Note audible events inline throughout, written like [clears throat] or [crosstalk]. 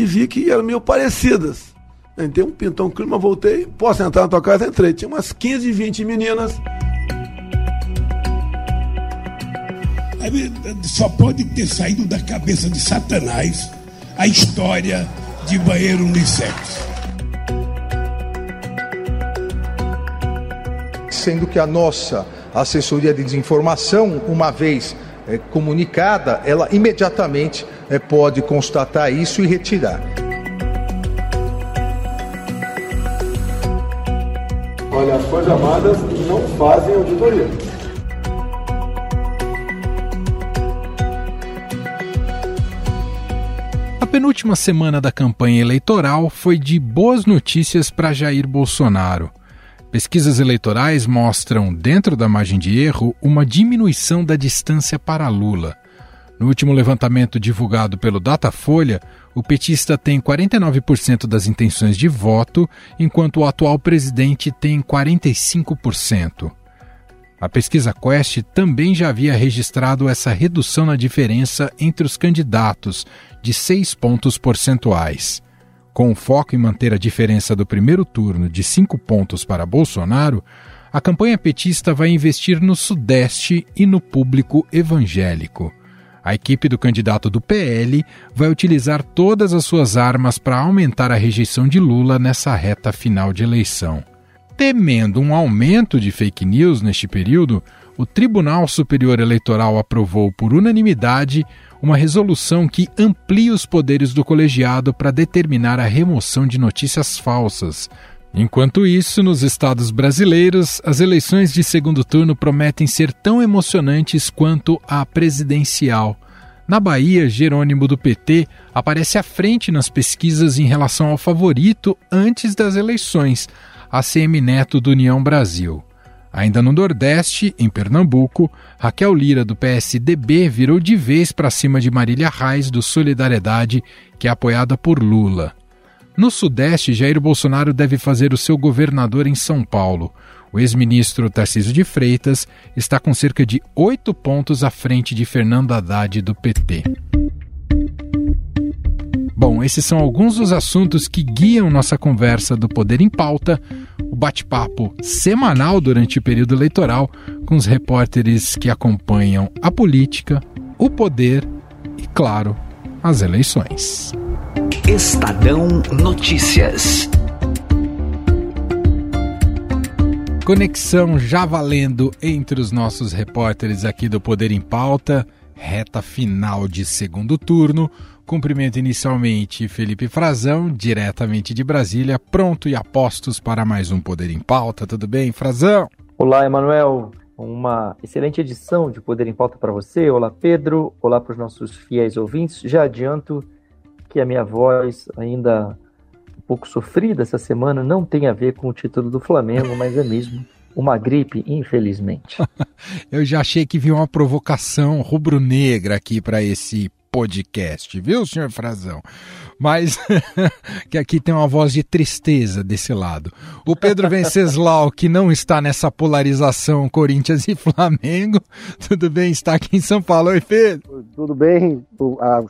e vi que eram meio parecidas. Entrei um pintão clima, voltei, posso entrar na tua casa? Entrei. Tinha umas 15, 20 meninas. Só pode ter saído da cabeça de Satanás a história de banheiro unissex. Sendo que a nossa assessoria de desinformação, uma vez é, comunicada, ela imediatamente é, pode constatar isso e retirar. Olha, as Forças Armadas não fazem auditoria. A penúltima semana da campanha eleitoral foi de boas notícias para Jair Bolsonaro. Pesquisas eleitorais mostram, dentro da margem de erro, uma diminuição da distância para Lula. No último levantamento divulgado pelo Datafolha, o petista tem 49% das intenções de voto, enquanto o atual presidente tem 45%. A pesquisa Quest também já havia registrado essa redução na diferença entre os candidatos, de 6 pontos percentuais. Com o foco em manter a diferença do primeiro turno de 5 pontos para Bolsonaro, a campanha petista vai investir no Sudeste e no público evangélico. A equipe do candidato do PL vai utilizar todas as suas armas para aumentar a rejeição de Lula nessa reta final de eleição. Temendo um aumento de fake news neste período, o Tribunal Superior Eleitoral aprovou por unanimidade uma resolução que amplia os poderes do colegiado para determinar a remoção de notícias falsas, Enquanto isso, nos estados brasileiros, as eleições de segundo turno prometem ser tão emocionantes quanto a presidencial. Na Bahia, Jerônimo do PT aparece à frente nas pesquisas em relação ao favorito antes das eleições, ACM Neto do União Brasil. Ainda no Nordeste, em Pernambuco, Raquel Lira do PSDB virou de vez para cima de Marília Reis do Solidariedade, que é apoiada por Lula. No Sudeste, Jair Bolsonaro deve fazer o seu governador em São Paulo. O ex-ministro Tarcísio de Freitas está com cerca de oito pontos à frente de Fernando Haddad do PT. Bom, esses são alguns dos assuntos que guiam nossa conversa do Poder em Pauta, o bate-papo semanal durante o período eleitoral com os repórteres que acompanham a política, o poder e, claro, as eleições. Estadão Notícias. Conexão já valendo entre os nossos repórteres aqui do Poder em Pauta, reta final de segundo turno. Cumprimento inicialmente Felipe Frazão, diretamente de Brasília, pronto e apostos para mais um Poder em Pauta. Tudo bem, Frazão? Olá, Emanuel. Uma excelente edição de Poder em Pauta para você. Olá, Pedro. Olá para os nossos fiéis ouvintes. Já adianto que a minha voz ainda um pouco sofrida essa semana não tem a ver com o título do Flamengo, mas é mesmo uma gripe, infelizmente. [laughs] Eu já achei que vinha uma provocação rubro-negra aqui para esse podcast, viu, senhor Frazão? Mas [laughs] que aqui tem uma voz de tristeza desse lado. O Pedro Venceslau, que não está nessa polarização Corinthians e Flamengo, [laughs] tudo bem? Está aqui em São Paulo. Oi, Pedro. Tudo bem?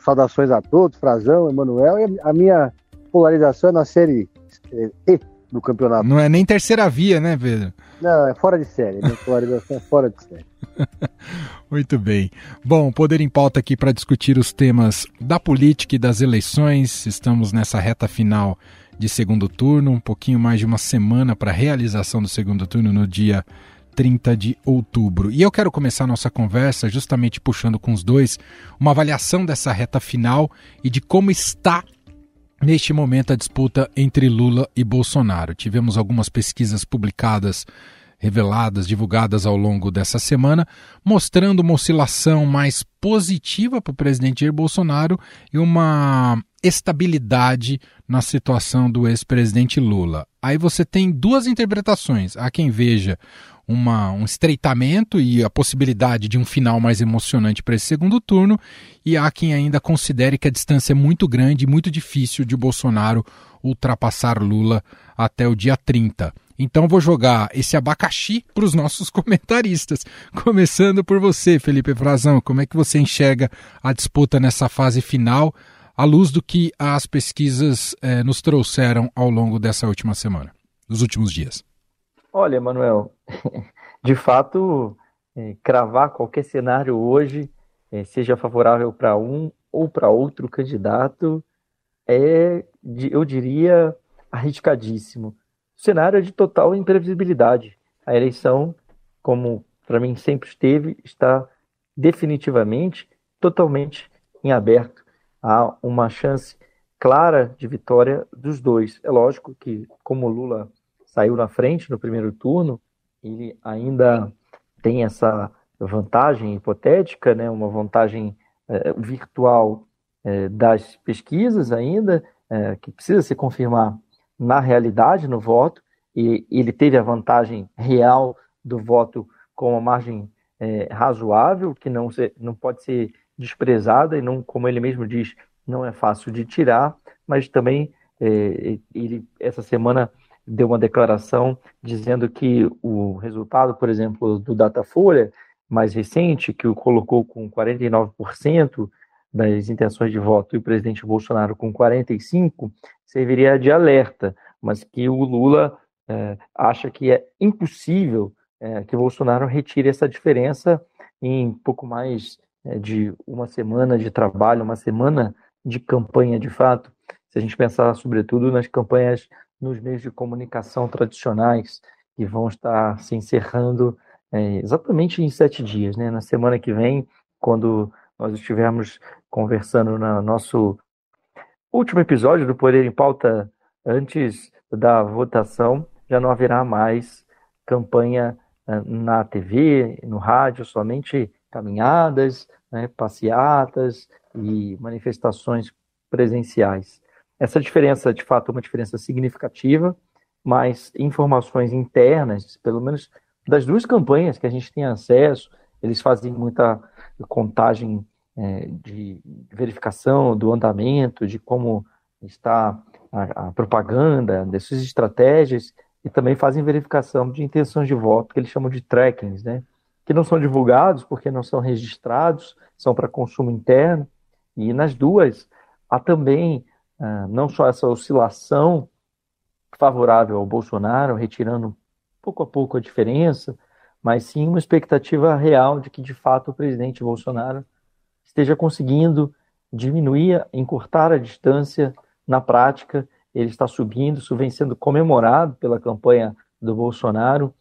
Saudações a todos, Frazão, Emanuel. E a minha polarização é na série E do campeonato. Não é nem terceira via, né, Pedro? Não, é fora de série. Minha polarização é fora de série. [laughs] Muito bem. Bom, Poder em Pauta aqui para discutir os temas da política e das eleições. Estamos nessa reta final de segundo turno, um pouquinho mais de uma semana para a realização do segundo turno no dia 30 de outubro. E eu quero começar nossa conversa justamente puxando com os dois uma avaliação dessa reta final e de como está neste momento a disputa entre Lula e Bolsonaro. Tivemos algumas pesquisas publicadas reveladas, divulgadas ao longo dessa semana, mostrando uma oscilação mais positiva para o presidente Jair Bolsonaro e uma estabilidade na situação do ex-presidente Lula. Aí você tem duas interpretações. Há quem veja uma, um estreitamento e a possibilidade de um final mais emocionante para esse segundo turno, e há quem ainda considere que a distância é muito grande e muito difícil de Bolsonaro ultrapassar Lula até o dia 30. Então vou jogar esse abacaxi para os nossos [laughs] comentaristas. Começando por você, Felipe Frazão. Como é que você enxerga a disputa nessa fase final? à luz do que as pesquisas eh, nos trouxeram ao longo dessa última semana, dos últimos dias? Olha, Manuel, [laughs] de fato, é, cravar qualquer cenário hoje, é, seja favorável para um ou para outro candidato, é, eu diria, arriscadíssimo. Cenário é de total imprevisibilidade. A eleição, como para mim sempre esteve, está definitivamente, totalmente em aberto. Há uma chance clara de vitória dos dois. É lógico que, como Lula saiu na frente no primeiro turno, ele ainda tem essa vantagem hipotética, né, uma vantagem é, virtual é, das pesquisas ainda, é, que precisa se confirmar na realidade, no voto, e ele teve a vantagem real do voto com uma margem razoável, que não, se, não pode ser desprezada e não, como ele mesmo diz, não é fácil de tirar, mas também ele essa semana deu uma declaração dizendo que o resultado, por exemplo, do Datafolha mais recente, que o colocou com 49% das intenções de voto e o presidente Bolsonaro com 45%, serviria de alerta, mas que o Lula é, acha que é impossível é, que Bolsonaro retire essa diferença em pouco mais é, de uma semana de trabalho, uma semana de campanha de fato. Se a gente pensar, sobretudo, nas campanhas nos meios de comunicação tradicionais, que vão estar se encerrando é, exatamente em sete dias, né? Na semana que vem, quando nós estivermos conversando no nosso último episódio do Poder em Pauta, antes da votação, já não haverá mais campanha é, na TV, no rádio, somente caminhadas, né, passeatas e manifestações presenciais. Essa diferença, de fato, é uma diferença significativa, mas informações internas, pelo menos das duas campanhas que a gente tem acesso, eles fazem muita contagem é, de verificação do andamento, de como está a, a, propaganda, dessas estratégias, e também fazem verificação de intenções de voto, que eles chamam de trackings, né? que não são divulgados porque não são registrados, são para consumo interno, e nas duas há também ah, não só essa oscilação favorável ao Bolsonaro, retirando pouco a pouco a diferença, mas sim uma expectativa real de que, de fato, o presidente Bolsonaro esteja conseguindo diminuir, encurtar a distância na prática. Ele está subindo, isso vem sendo comemorado pela campanha do Bolsonaro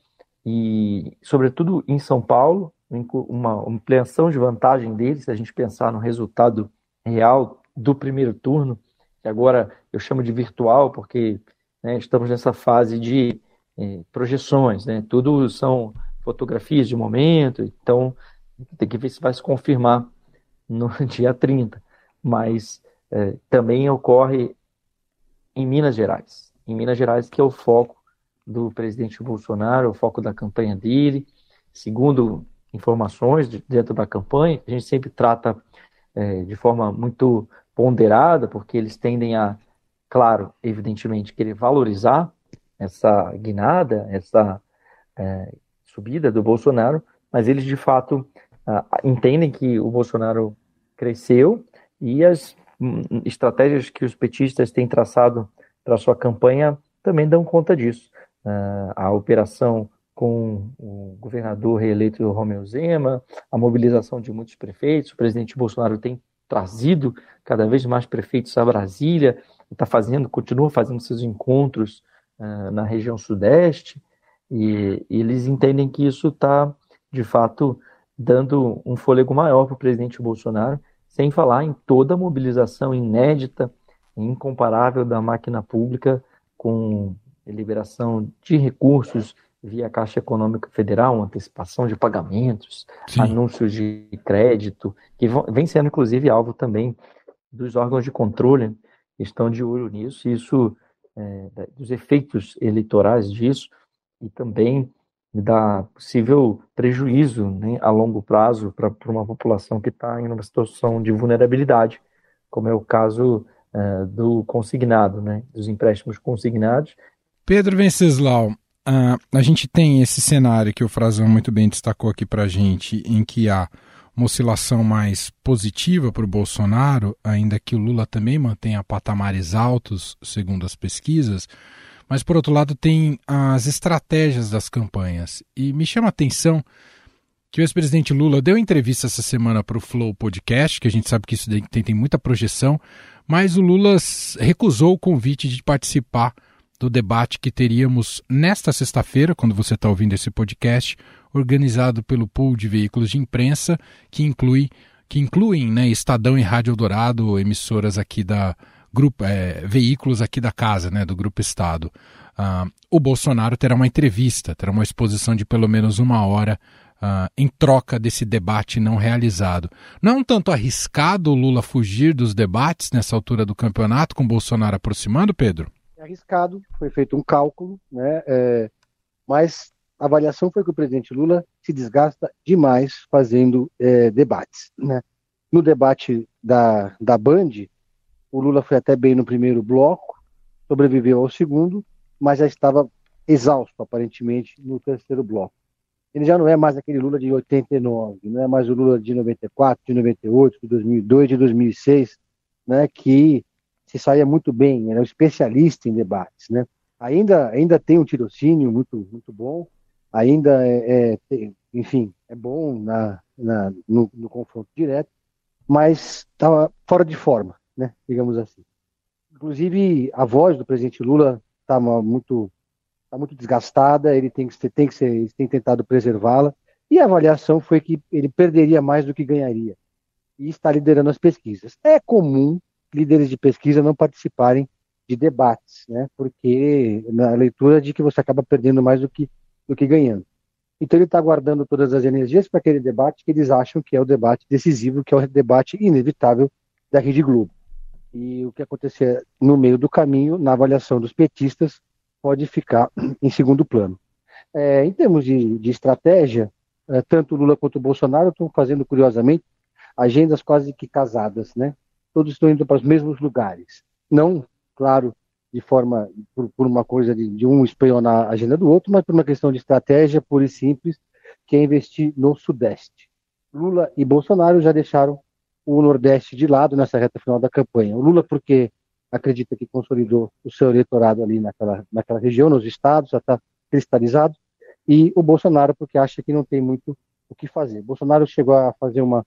e, sobretudo, em São Paulo, uma ampliação de vantagem dele, se a gente pensar no resultado real do primeiro turno, que agora eu chamo de virtual, porque né, estamos nessa fase de é, projeções, né? Tudo são fotografias de momento, então tem que ver se vai se confirmar no [laughs] dia 30. Mas é, também ocorre em Minas Gerais. Em Minas Gerais, que é o foco do presidente Bolsonaro, o foco da campanha dele. Segundo informações dentro da campanha, a gente sempre trata é, de forma muito ponderada, porque eles tendem a, claro, evidentemente, querer valorizar essa guinada, essa é, subida do Bolsonaro, mas eles de fato entendem que o Bolsonaro cresceu e as hum, estratégias que os petistas têm traçado para sua campanha também dão conta disso. Uh, a operação com o governador reeleito Romeu Zema, a mobilização de muitos prefeitos, o presidente Bolsonaro tem trazido cada vez mais prefeitos a Brasília, está fazendo, continua fazendo seus encontros uh, na região sudeste, e, e, eles entendem que isso está, de fato, dando um fôlego maior para o presidente Bolsonaro, sem falar em toda a mobilização inédita, incomparável da máquina pública, com liberação de recursos via Caixa Econômica Federal, antecipação de pagamentos, Sim. anúncios de crédito, que vão, vem sendo inclusive alvo também dos órgãos de controle, que estão de olho nisso, e isso, é, dos efeitos eleitorais disso, e também da possível prejuízo né, a longo prazo para uma população que está em uma situação de vulnerabilidade, como é o caso é, do consignado, né, dos empréstimos consignados. Pedro Venceslau, Uh, a gente tem esse cenário que o Frazão muito bem destacou aqui para a gente, em que há uma oscilação mais positiva para o Bolsonaro, ainda que o Lula também mantenha patamares altos, segundo as pesquisas. Mas, por outro lado, tem as estratégias das campanhas. E me chama a atenção que o ex-presidente Lula deu entrevista essa semana para o Flow Podcast, que a gente sabe que isso tem, tem muita projeção, mas o Lula recusou o convite de participar do debate que teríamos nesta sexta-feira, quando você está ouvindo esse podcast, organizado pelo pool de veículos de imprensa, que inclui que incluem né, Estadão e Rádio Eldorado, emissoras aqui da grupo, é, veículos aqui da casa, né, do Grupo Estado. Uh, o Bolsonaro terá uma entrevista, terá uma exposição de pelo menos uma hora uh, em troca desse debate não realizado. Não é um tanto arriscado o Lula fugir dos debates nessa altura do campeonato, com Bolsonaro aproximando, Pedro? É arriscado, foi feito um cálculo, né? É, mas a avaliação foi que o presidente Lula se desgasta demais fazendo é, debates. Né? No debate da, da Band, o Lula foi até bem no primeiro bloco, sobreviveu ao segundo, mas já estava exausto, aparentemente, no terceiro bloco. Ele já não é mais aquele Lula de 89, não é mais o Lula de 94, de 98, de 2002, de 2006, né, que se saía muito bem, era um especialista em debates. Né? Ainda, ainda tem um tirocínio muito, muito bom, ainda é, é enfim, é bom na, na no, no, confronto direto, mas estava fora de forma, né, digamos assim. Inclusive, a voz do presidente Lula estava muito, tá muito desgastada, ele tem que, ser, tem que ser, ele tem tentado preservá-la, e a avaliação foi que ele perderia mais do que ganharia, e está liderando as pesquisas. É comum líderes de pesquisa não participarem de debates, né, porque na leitura de que você acaba perdendo mais do que do que ganhando. Então ele está guardando todas as energias para aquele debate que eles acham que é o debate decisivo, que é o debate inevitável da Rede Globo. E o que acontecer no meio do caminho, na avaliação dos petistas, pode ficar [clears throat] em segundo plano. É, em termos de, de estratégia, é, tanto Lula quanto Bolsonaro estão fazendo, curiosamente, agendas quase que casadas, né? Todos estão indo para os mesmos lugares. Não, claro, de forma, por, por uma coisa de, de, um espionar a agenda do outro, mas por uma questão de estratégia pura e simples, que é investir no Sudeste. Lula e Bolsonaro já deixaram o Nordeste de lado nessa reta final da campanha. O Lula, porque acredita que consolidou o seu eleitorado ali naquela, naquela região, nos estados, já está cristalizado, e o Bolsonaro, porque acha que não tem muito o que fazer. Bolsonaro chegou a fazer uma,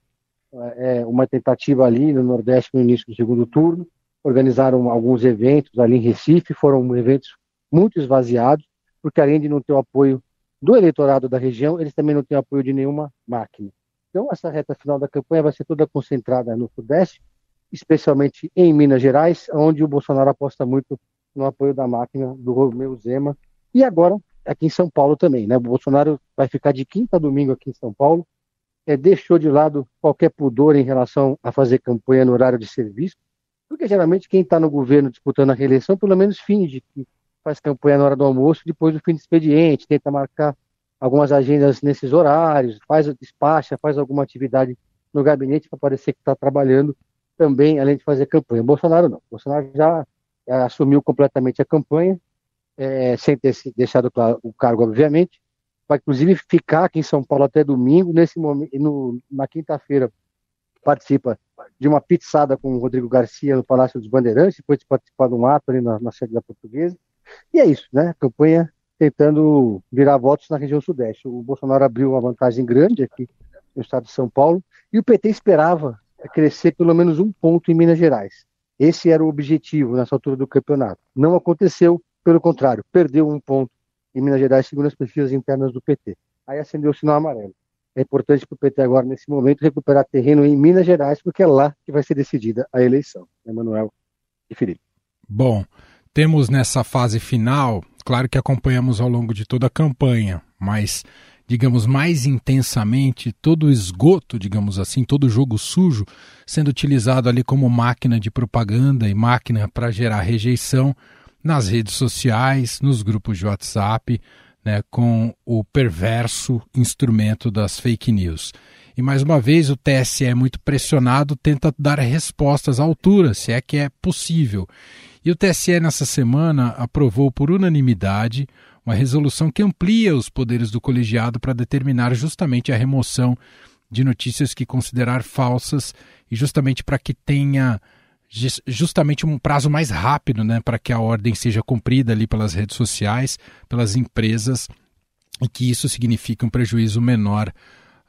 é, uma tentativa ali no Nordeste no início do segundo turno, organizaram alguns eventos ali em Recife, foram eventos muito esvaziados, porque além de não ter o apoio do eleitorado da região, eles também não têm apoio de nenhuma máquina. Então, essa reta final da campanha vai ser toda concentrada no Sudeste, especialmente em Minas Gerais, onde o Bolsonaro aposta muito no apoio da máquina do Romeu Zema, e agora aqui em São Paulo também. Né? O Bolsonaro vai ficar de quinta a domingo aqui em São Paulo, é, deixou de lado qualquer pudor em relação a fazer campanha no horário de serviço, porque geralmente quem está no governo disputando a reeleição, pelo menos finge que faz campanha na hora do almoço, depois do fim do expediente, tenta marcar algumas agendas nesses horários, faz despacha, faz alguma atividade no gabinete para parecer que está trabalhando também, além de fazer campanha. Bolsonaro não. Bolsonaro já assumiu completamente a campanha, é, sem ter deixado claro o cargo, obviamente. Vai, inclusive, ficar aqui em São Paulo até domingo. Nesse momento, no, na quinta-feira, participa de uma pizzada com o Rodrigo Garcia no Palácio dos Bandeirantes, depois de participar de um ato ali na, na sede da Portuguesa. E é isso, né? Campanha tentando virar votos na região sudeste. O Bolsonaro abriu uma vantagem grande aqui no estado de São Paulo e o PT esperava crescer pelo menos um ponto em Minas Gerais. Esse era o objetivo nessa altura do campeonato. Não aconteceu, pelo contrário, perdeu um ponto em Minas Gerais, segundo as pesquisas internas do PT. Aí acendeu o sinal amarelo. É importante para o PT agora, nesse momento, recuperar terreno em Minas Gerais, porque é lá que vai ser decidida a eleição. Emanuel e Felipe. Bom, temos nessa fase final, claro que acompanhamos ao longo de toda a campanha, mas digamos mais intensamente todo o esgoto, digamos assim, todo o jogo sujo sendo utilizado ali como máquina de propaganda e máquina para gerar rejeição nas redes sociais, nos grupos de WhatsApp, né, com o perverso instrumento das fake news. E mais uma vez o TSE é muito pressionado, tenta dar respostas à altura, se é que é possível. E o TSE nessa semana aprovou por unanimidade uma resolução que amplia os poderes do colegiado para determinar justamente a remoção de notícias que considerar falsas e justamente para que tenha justamente um prazo mais rápido, né, para que a ordem seja cumprida ali pelas redes sociais, pelas empresas e que isso signifique um prejuízo menor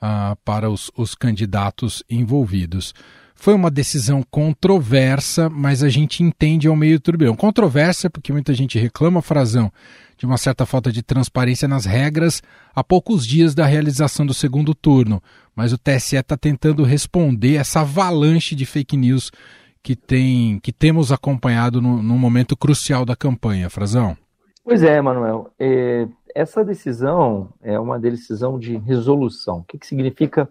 uh, para os, os candidatos envolvidos. Foi uma decisão controversa, mas a gente entende ao meio turbilhão. Controversa porque muita gente reclama, Frazão, de uma certa falta de transparência nas regras a poucos dias da realização do segundo turno. Mas o TSE está tentando responder essa avalanche de fake news que, tem, que temos acompanhado no, momento crucial da campanha, Frazão. Pois é, Manuel. É, essa decisão é uma decisão de resolução. O que, que significa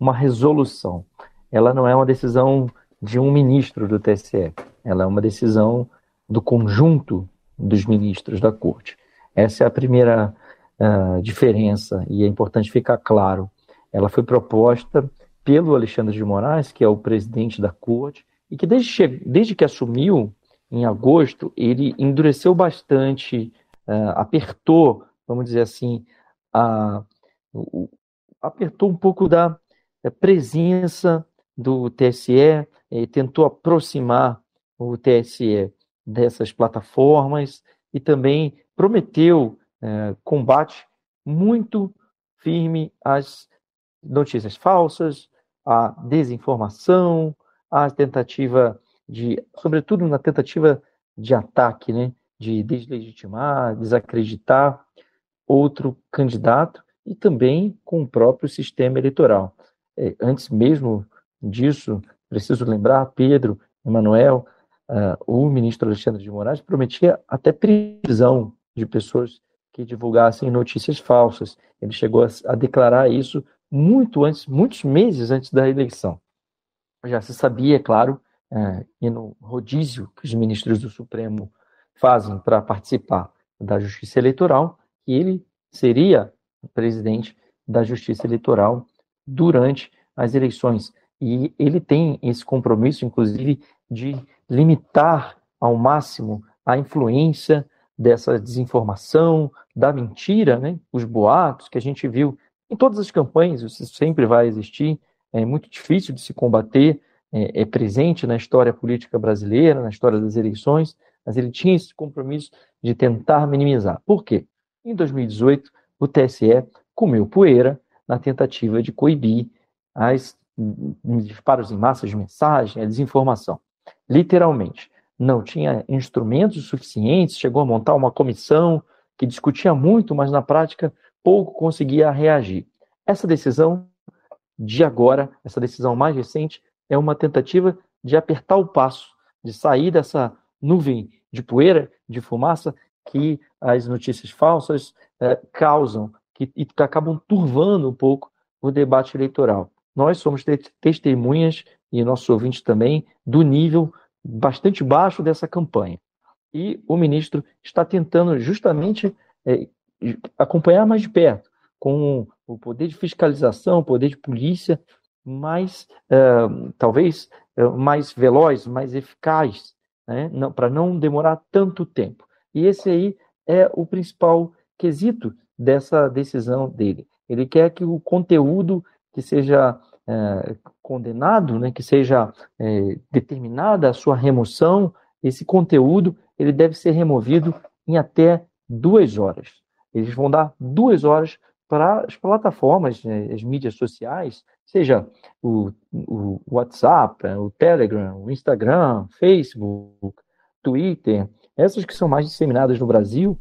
uma resolução? Ela não é uma decisão de um ministro do TSE, ela é uma decisão do conjunto dos ministros da Corte. Essa é a primeira uh, diferença e é importante ficar claro. Ela foi proposta pelo Alexandre de Moraes, que é o presidente da Corte, e que desde, desde que assumiu, em agosto, ele endureceu bastante, uh, apertou, vamos dizer assim, a, uh, apertou um pouco da presença do TSE, eh, tentou aproximar o TSE dessas plataformas e também prometeu eh, combate muito firme às notícias falsas, à desinformação, à tentativa de, sobretudo na tentativa de ataque, né, de deslegitimar, desacreditar outro candidato e também com o próprio sistema eleitoral. É, antes mesmo disso, preciso lembrar, Pedro, Emanuel, uh, o ministro Alexandre de Moraes prometia até prisão de pessoas que divulgassem notícias falsas. Ele chegou a, a declarar isso muito antes, muitos meses antes da eleição. Já se sabia, é claro, uh, e no rodízio que os ministros do Supremo fazem para participar da Justiça Eleitoral, que ele seria presidente da Justiça Eleitoral durante as eleições. E ele tem esse compromisso, inclusive, de limitar ao máximo a influência dessa desinformação, da mentira, né? os boatos que a gente viu em todas as campanhas, isso sempre vai existir, é muito difícil de se combater, é, é presente na história política brasileira, na história das eleições, mas ele tinha esse compromisso de tentar minimizar. Por quê? Em 2018, o TSE comeu poeira na tentativa de coibir as disparos em massa de mensagem, a desinformação. Literalmente. Não tinha instrumentos suficientes, chegou a montar uma comissão que discutia muito, mas na prática pouco conseguia reagir. Essa decisão de agora, essa decisão mais recente, é uma tentativa de apertar o passo, de sair dessa nuvem de poeira, de fumaça que as notícias falsas eh, causam, que, e que acabam turvando um pouco o debate eleitoral. Nós somos testemunhas, e nossos ouvintes também, do nível bastante baixo dessa campanha. E o ministro está tentando justamente é, acompanhar mais de perto, com o poder de fiscalização, o poder de polícia mais, é, talvez, é, mais veloz, mais eficaz, né? para não demorar tanto tempo. E esse aí é o principal quesito dessa decisão dele. Ele quer que o conteúdo que seja é, condenado, né, que seja é, determinada a sua remoção, esse conteúdo ele deve ser removido em até duas horas. Eles vão dar duas horas para as plataformas, né, as mídias sociais, seja o, o WhatsApp, o Telegram, o Instagram, Facebook, Twitter, essas que são mais disseminadas no Brasil,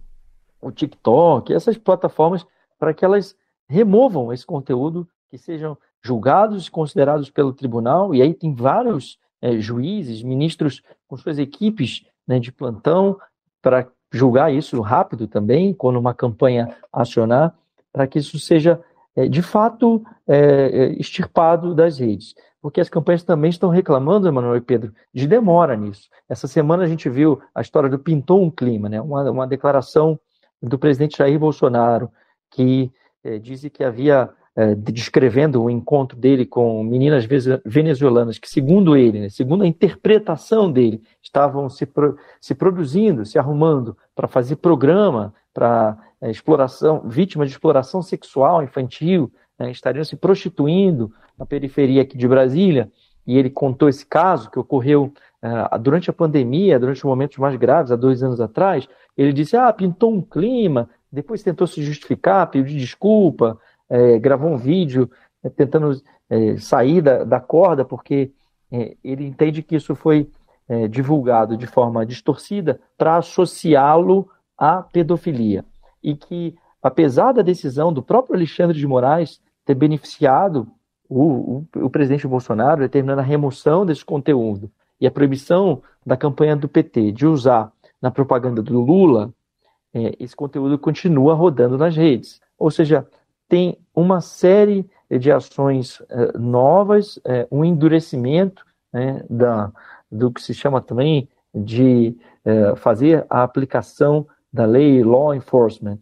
o TikTok, essas plataformas, para que elas removam esse conteúdo que sejam julgados e considerados pelo tribunal, e aí tem vários é, juízes, ministros com suas equipes né, de plantão para julgar isso rápido também, quando uma campanha acionar, para que isso seja é, de fato é, é, extirpado das redes. Porque as campanhas também estão reclamando, Emanuel e Pedro, de demora nisso. Essa semana a gente viu a história do Pintou um Clima, né? uma, uma declaração do presidente Jair Bolsonaro, que é, disse que havia é, descrevendo o encontro dele com meninas venezuelanas que, segundo ele, né, segundo a interpretação dele, estavam se, pro, se produzindo, se arrumando para fazer programa para é, exploração, vítima de exploração sexual infantil né, estariam se prostituindo na periferia aqui de Brasília, e ele contou esse caso que ocorreu uh, durante a pandemia, durante os momentos mais graves, há dois anos atrás, ele disse, ah, pintou um clima, depois tentou se justificar, pediu desculpa, é, gravou um vídeo é, tentando é, sair da, da, corda, porque é, ele entende que isso foi é, divulgado de forma distorcida para associá-lo à pedofilia. E que, apesar da decisão do próprio Alexandre de Moraes ter beneficiado o, o, o presidente Bolsonaro, determinando a remoção desse conteúdo e a proibição da campanha do PT de usar na propaganda do Lula, esse conteúdo continua rodando nas redes. Ou seja, tem uma série de ações é, novas, é, um endurecimento né, da, do que se chama também de é, fazer a aplicação da lei law enforcement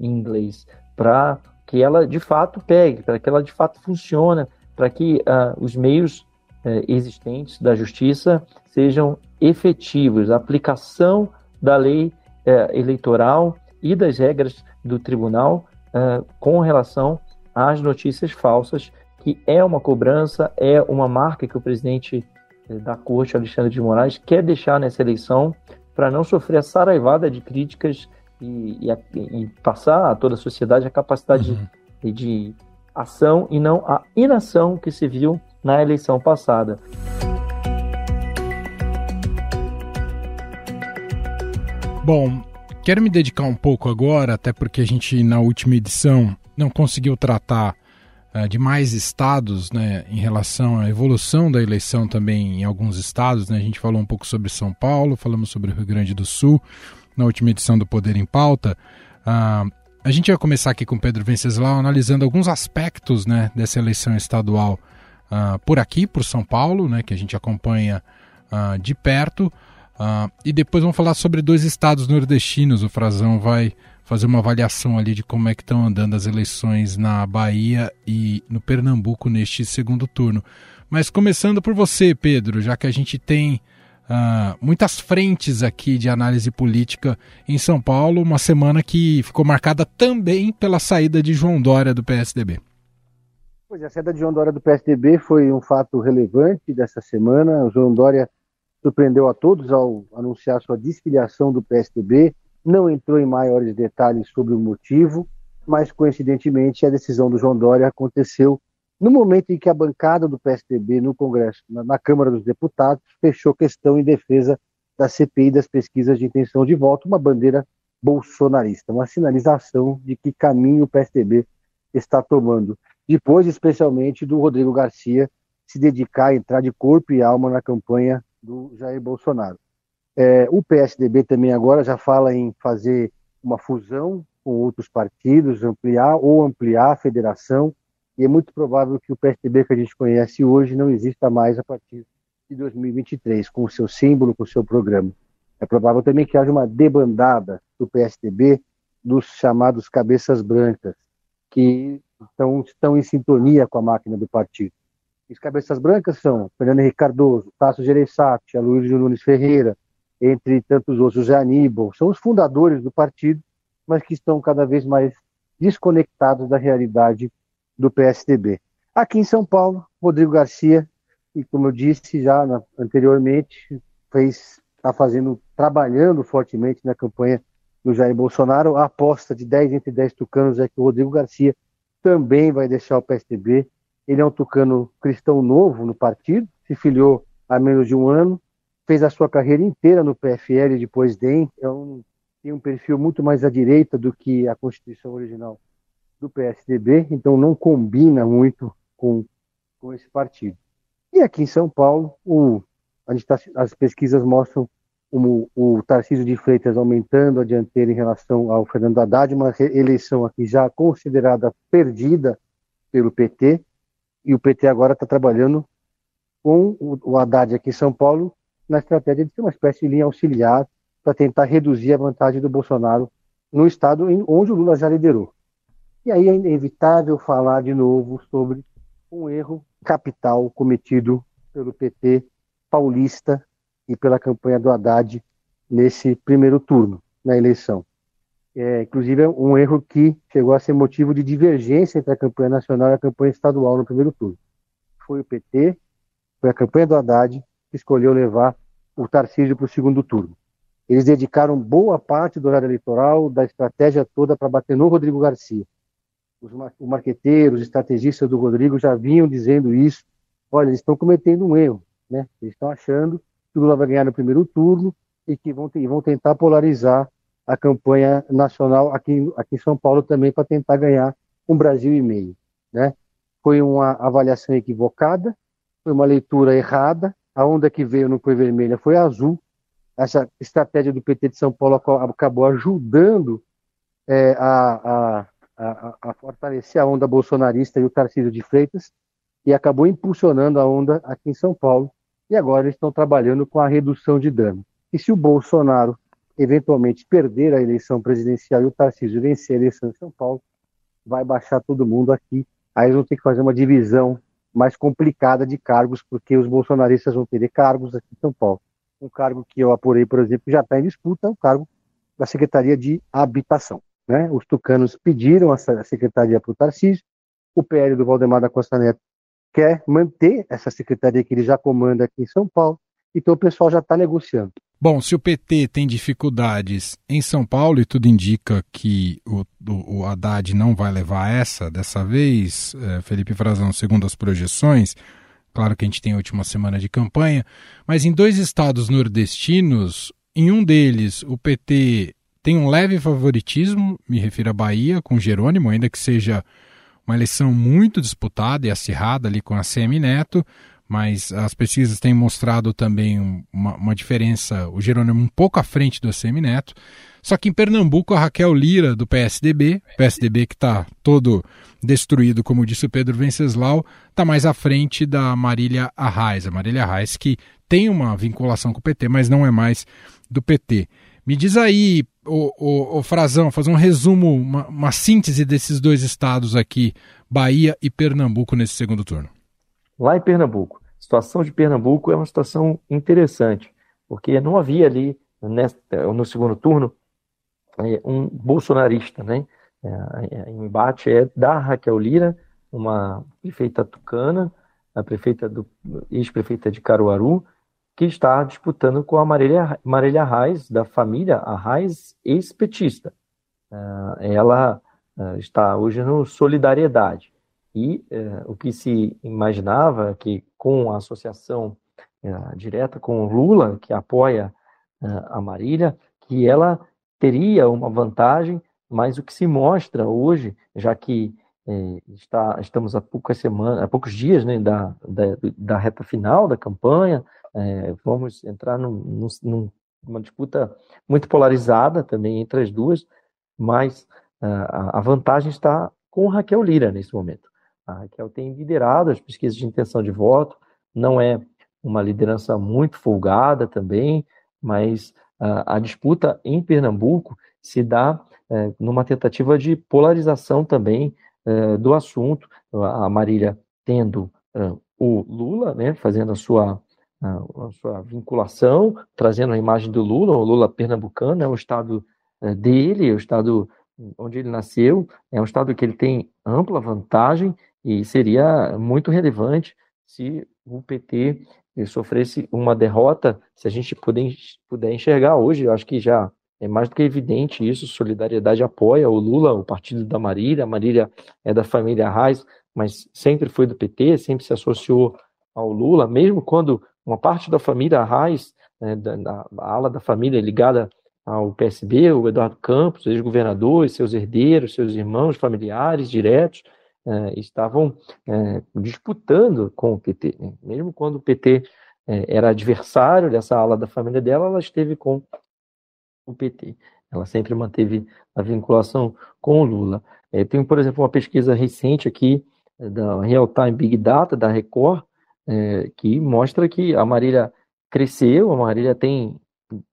em inglês, para que ela de fato pegue, para que ela de fato funcione, para que uh, os meios existentes da justiça sejam efetivos, a aplicação da lei eleitoral e das regras do tribunal com relação às notícias falsas, que é uma cobrança, é uma marca que o presidente da corte, Alexandre de Moraes, quer deixar nessa eleição para não sofrer a saraivada de críticas e, e, e, passar a toda a sociedade a capacidade uhum. de, de ação e não a inação que se viu na eleição passada. Bom, quero me dedicar um pouco agora, até porque a gente na última edição não conseguiu tratar uh, de mais estados, né, em relação à evolução da eleição também em alguns estados. Né? A gente falou um pouco sobre São Paulo, falamos sobre o Rio Grande do Sul na última edição do Poder em Pauta. Uh, a gente vai começar aqui com Pedro Venceslau analisando alguns aspectos né, dessa eleição estadual uh, por aqui, por São Paulo, né, que a gente acompanha uh, de perto. Uh, e depois vamos falar sobre dois estados nordestinos. O Frazão vai fazer uma avaliação ali de como é que estão andando as eleições na Bahia e no Pernambuco neste segundo turno. Mas começando por você, Pedro, já que a gente tem uh, muitas frentes aqui de análise política em São Paulo, uma semana que ficou marcada também pela saída de João Dória do PSDB. Pois é, a saída de João Dória do PSDB foi um fato relevante dessa semana. O João Dória surpreendeu a todos ao anunciar sua desfiliação do PSDB, não entrou em maiores detalhes sobre o motivo, mas coincidentemente a decisão do João Dória aconteceu no momento em que a bancada do PSDB no Congresso, na, na Câmara dos Deputados, fechou questão em defesa da CPI das pesquisas de intenção de voto, uma bandeira bolsonarista, uma sinalização de que caminho o PSDB está tomando. Depois, especialmente, do Rodrigo Garcia se dedicar a entrar de corpo e alma na campanha do Jair Bolsonaro. É, o PSDB também agora já fala em fazer uma fusão com outros partidos, ampliar ou ampliar a federação e é muito provável que o PSDB que a gente conhece hoje não exista mais a partir de 2023, com o seu símbolo, com o seu programa. É provável também que haja uma debandada do PSDB dos chamados cabeças brancas, que estão, estão em sintonia com a máquina do partido. Os cabeças brancas são Fernando Henrique Cardoso, Tasso Gereissati, Aloysio Nunes Ferreira, entre tantos outros, José Aníbal, são os fundadores do partido, mas que estão cada vez mais desconectados da realidade do PSDB. Aqui em São Paulo, Rodrigo Garcia, e como eu disse já na, anteriormente, está fazendo, trabalhando fortemente na campanha do Jair Bolsonaro. A aposta de 10 entre 10 tucanos é que o Rodrigo Garcia também vai deixar o PSDB. Ele é um tucano cristão novo no partido, se filiou há menos de um ano, fez a sua carreira inteira no PFL depois DEM, é um, tem um perfil muito mais à direita do que a Constituição original do PSDB, então não combina muito com, com esse partido. E aqui em São Paulo, o, tá, as pesquisas mostram o, o Tarcísio de Freitas aumentando a dianteira em relação ao Fernando Haddad, uma eleição aqui já considerada perdida pelo PT, e o PT agora está trabalhando com o, Haddad aqui em São Paulo na estratégia de ser uma espécie de linha auxiliar para tentar reduzir a vantagem do Bolsonaro no estado onde o Lula já liderou. E aí é inevitável falar de novo sobre um erro capital cometido pelo PT paulista e pela campanha do Haddad nesse primeiro turno, na eleição. É, inclusive, é um erro que chegou a ser motivo de divergência entre a campanha nacional e a campanha estadual no primeiro turno. Foi o PT, foi a campanha do Haddad que escolheu levar o Tarcísio para o segundo turno. Eles dedicaram boa parte do horário eleitoral, da estratégia toda para bater no Rodrigo Garcia. Os marqueteiros, os estrategistas do Rodrigo já vinham dizendo isso. Olha, eles estão cometendo um erro, né? Eles estão achando que o Lula vai ganhar no primeiro turno e que vão, vão tentar polarizar a campanha nacional aqui, aqui em São Paulo também para tentar ganhar um Brasil e meio, né? Foi uma avaliação equivocada, foi uma leitura errada. A onda que veio não foi vermelha, foi azul. Essa estratégia do PT de São Paulo acabou ajudando é, a, a, a, a, fortalecer a onda bolsonarista e o Tarcísio de Freitas e acabou impulsionando a onda aqui em São Paulo. E agora eles estão trabalhando com a redução de dano. E se o Bolsonaro eventualmente perder a eleição presidencial e o Tarcísio vencer a eleição em São Paulo, vai baixar todo mundo aqui. Aí eles vão ter que fazer uma divisão mais complicada de cargos, porque os bolsonaristas vão ter cargos aqui em São Paulo. Um cargo que eu apurei, por exemplo, já está em disputa, é o cargo da Secretaria de Habitação. Né? Os tucanos pediram essa secretaria para o Tarcísio, o PL do Valdemar da Costa Neto quer manter essa secretaria que ele já comanda aqui em São Paulo, então o pessoal já está negociando. Bom, se o PT tem dificuldades em São Paulo e tudo indica que o, o, o Haddad não vai levar essa dessa vez, é, Felipe Frazão, segundo as projeções, claro que a gente tem a última semana de campanha, mas em dois estados nordestinos, em um deles o PT tem um leve favoritismo, me refiro à Bahia, com Jerônimo, ainda que seja uma eleição muito disputada e acirrada ali com a CM Neto mas as pesquisas têm mostrado também uma, uma, diferença, o Jerônimo um pouco à frente do ACM Neto. Só que em Pernambuco, a Raquel Lira, do PSDB, PSDB que está todo destruído, como disse o Pedro Venceslau, está mais à frente da Marília Arraes. A Marília Arraes que tem uma vinculação com o PT, mas não é mais do PT. Me diz aí, o, o, o Frazão, fazer um resumo, uma, uma síntese desses dois estados aqui, Bahia e Pernambuco, nesse segundo turno. Lá em Pernambuco, a situação de Pernambuco é uma situação interessante, porque não havia ali, no segundo turno, é, um bolsonarista, né? É, o embate é da Raquel Lira, uma prefeita tucana, a prefeita do ex-prefeita de Caruaru, que está disputando com a Marília, Marília Arraes, da família Arraes, ex-petista. É, ela está hoje no Solidariedade. E é, o que se imaginava é que com a associação é, direta com Lula, que apoia é, a Marília, que ela teria uma vantagem, mas o que se mostra hoje, já que está, estamos há poucas semanas, há poucos dias né, da, da, da reta final da campanha, vamos entrar num, num, numa disputa muito polarizada também entre as duas, mas a, a vantagem está com Raquel Lira nesse momento. A Raquel tem liderado as pesquisas de intenção de voto, não é uma liderança muito folgada também, mas a, a disputa em Pernambuco se dá é, numa tentativa de polarização também é, do assunto. A Marília tendo é, o Lula, né, fazendo a sua, a, sua vinculação, trazendo a imagem do Lula, o Lula pernambucano, é o estado é, dele, é o estado onde ele nasceu, é um estado que ele tem ampla vantagem e seria muito relevante se o PT sofresse uma derrota, se a gente puder, puder enxergar hoje, eu acho que já é mais do que evidente isso, Solidariedade apoia o Lula, o partido da Marília, a Marília é da família Reis, mas sempre foi do PT, sempre se associou ao Lula, mesmo quando uma parte da família Reis, né, da, da, ala da família ligada ao PSB, o Eduardo Campos, ex-governador, seus herdeiros, seus irmãos, familiares diretos, é, estavam é, disputando com o PT. Né? Mesmo quando o PT é, era adversário dessa ala da família dela, ela esteve com o PT. Ela sempre manteve a vinculação com o Lula. É, tem, por exemplo, uma pesquisa recente aqui da Real Time Big Data, da Record, é, que mostra que a Marília cresceu, a Marília tem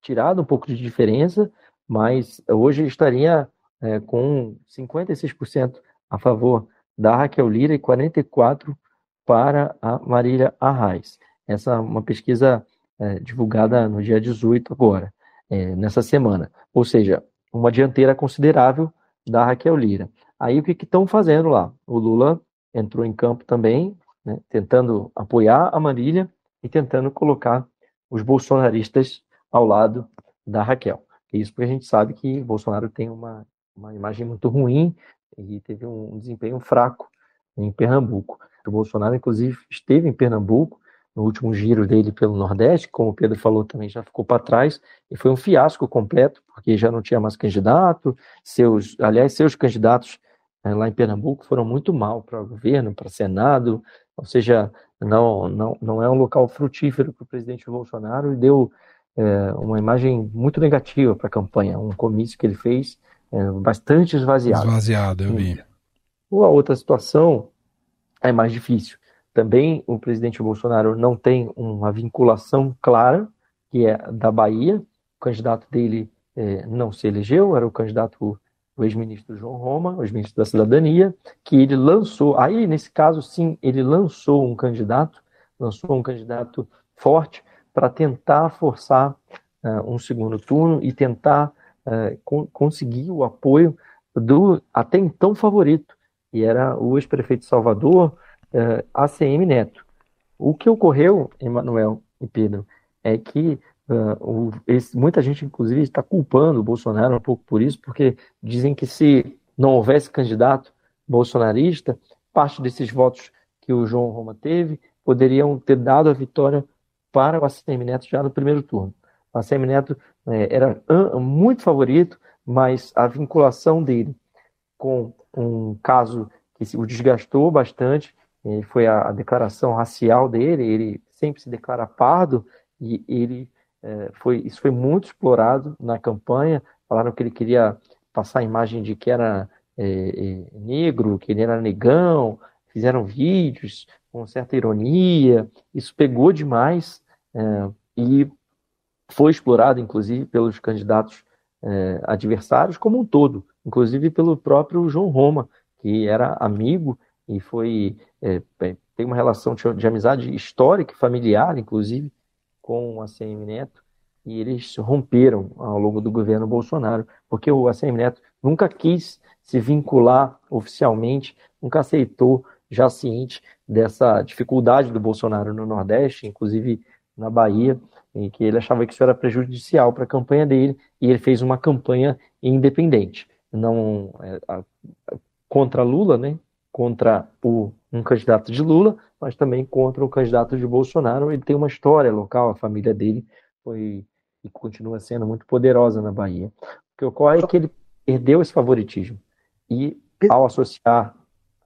tirado um pouco de diferença, mas hoje estaria é, com 56% a favor da Raquel Lira e 44 para a Marília Arraes. Essa é uma pesquisa é, divulgada no dia 18 agora, é, nessa semana. Ou seja, uma dianteira considerável da Raquel Lira. Aí o que estão fazendo lá? O Lula entrou em campo também, né, tentando apoiar a Marília e tentando colocar os bolsonaristas ao lado da Raquel. Isso porque a gente sabe que Bolsonaro tem uma, uma imagem muito ruim e teve um desempenho fraco em Pernambuco. O Bolsonaro, inclusive, esteve em Pernambuco no último giro dele pelo Nordeste, como o Pedro falou também, já ficou para trás, e foi um fiasco completo, porque já não tinha mais candidato, seus, aliás, seus candidatos eh, lá em Pernambuco foram muito mal para o governo, para o Senado, ou seja, não, não, não é um local frutífero para o presidente Bolsonaro e deu é, uma imagem muito negativa para a campanha, um comício que ele fez é, bastante esvaziado. Esvaziado, eu vi. Ou a outra situação é mais difícil. Também o presidente Bolsonaro não tem uma vinculação clara, que é da Bahia. O candidato dele é, não se elegeu, era o candidato o ex-ministro João Roma, o ex-ministro da Cidadania, que ele lançou, aí nesse caso sim, ele lançou um candidato, lançou um candidato forte para tentar forçar uh, um segundo turno e tentar uh, con conseguir o apoio do até então favorito, e era o ex-prefeito de Salvador, uh, ACM Neto. O que ocorreu, Emanuel e Pedro, é que Uh, o, esse, muita gente, inclusive, está culpando o Bolsonaro um pouco por isso, porque dizem que se não houvesse candidato bolsonarista, parte desses votos que o João Roma teve poderiam ter dado a vitória para o ACM Neto já no primeiro turno. O ACM Neto é, era muito favorito, mas a vinculação dele com um caso que o desgastou bastante foi a, a declaração racial dele. Ele sempre se declara pardo e ele é, foi, isso foi muito explorado na campanha. Falaram que ele queria passar a imagem de que era é, é, negro, que ele era negão. Fizeram vídeos com certa ironia. Isso pegou demais é, e foi explorado, inclusive, pelos candidatos é, adversários como um todo, inclusive pelo próprio João Roma, que era amigo e foi é, tem uma relação de, de amizade histórica e familiar, inclusive, com o ACM Neto e eles romperam ao longo do governo Bolsonaro, porque o ACM Neto nunca quis se vincular oficialmente, nunca aceitou, já ciente dessa dificuldade do Bolsonaro no Nordeste, inclusive na Bahia, em que ele achava que isso era prejudicial para a campanha dele, e ele fez uma campanha independente, não é, contra Lula, né, contra o, um candidato de Lula, mas também contra o candidato de Bolsonaro. Ele tem uma história local, a família dele foi e continua sendo muito poderosa na Bahia. O que ocorre é que ele perdeu esse favoritismo. E ao associar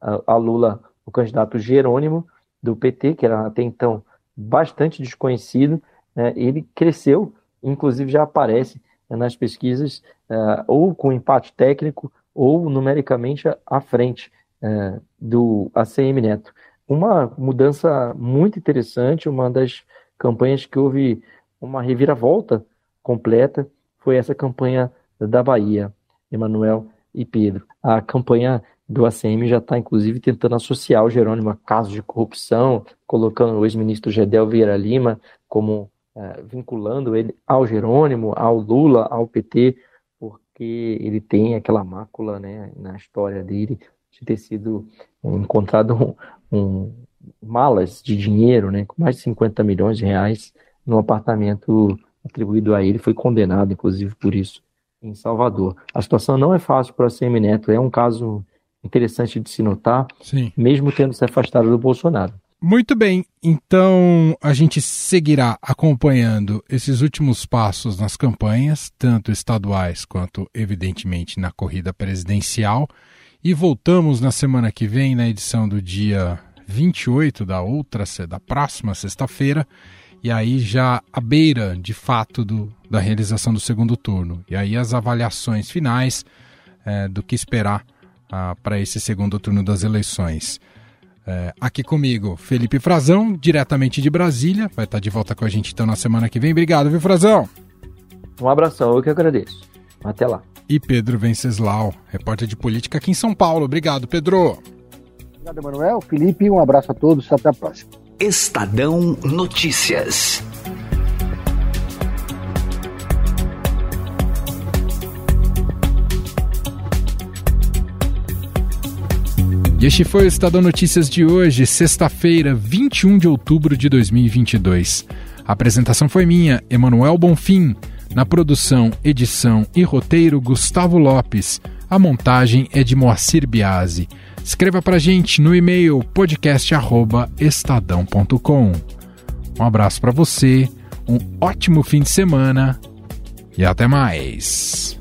a, a Lula o candidato Jerônimo do PT, que era até então bastante desconhecido, né, ele cresceu, inclusive já aparece né, nas pesquisas uh, ou com empate técnico ou numericamente à frente uh, do ACM Neto uma mudança muito interessante, uma das campanhas que houve uma reviravolta completa foi essa campanha da Bahia, Emanuel e Pedro. A campanha do ACM já está, inclusive, tentando associar o Jerônimo a casos de corrupção, colocando o ex-ministro Gedel Vieira Lima como é, vinculando ele ao Jerônimo, ao Lula, ao PT, porque ele tem aquela mácula né, na história dele de ter sido encontrado com malas de dinheiro, né, com mais de 50 milhões de reais, no apartamento atribuído a ele, foi condenado, inclusive, por isso, em Salvador. A situação não é fácil para a CM Neto, é um caso interessante de se notar, Sim. mesmo tendo se afastado do Bolsonaro. Muito bem, então a gente seguirá acompanhando esses últimos passos nas campanhas, tanto estaduais quanto, evidentemente, na corrida presidencial. E voltamos na semana que vem, na edição do dia 28 da outra, da próxima sexta-feira, e aí já à beira, de fato, do, da realização do segundo turno. E aí as avaliações finais é, do que esperar ah, para esse segundo turno das eleições. É, aqui comigo, Felipe Frazão, diretamente de Brasília. Vai estar de volta com a gente então na semana que vem. Obrigado, viu, Frazão? Um abração, eu que agradeço. Até lá e Pedro Venceslau, repórter de política aqui em São Paulo. Obrigado, Pedro. Obrigado, Emanuel. Felipe, um abraço a todos. Até a próxima. Estadão Notícias. Este foi o Estadão Notícias de hoje, sexta-feira, 21 de outubro de 2022. A apresentação foi minha, Emanuel Bonfim. Na produção, edição e roteiro, Gustavo Lopes. A montagem é de Moacir Biasi. Escreva pra gente no e-mail podcast@estadão.com. Um abraço para você, um ótimo fim de semana e até mais.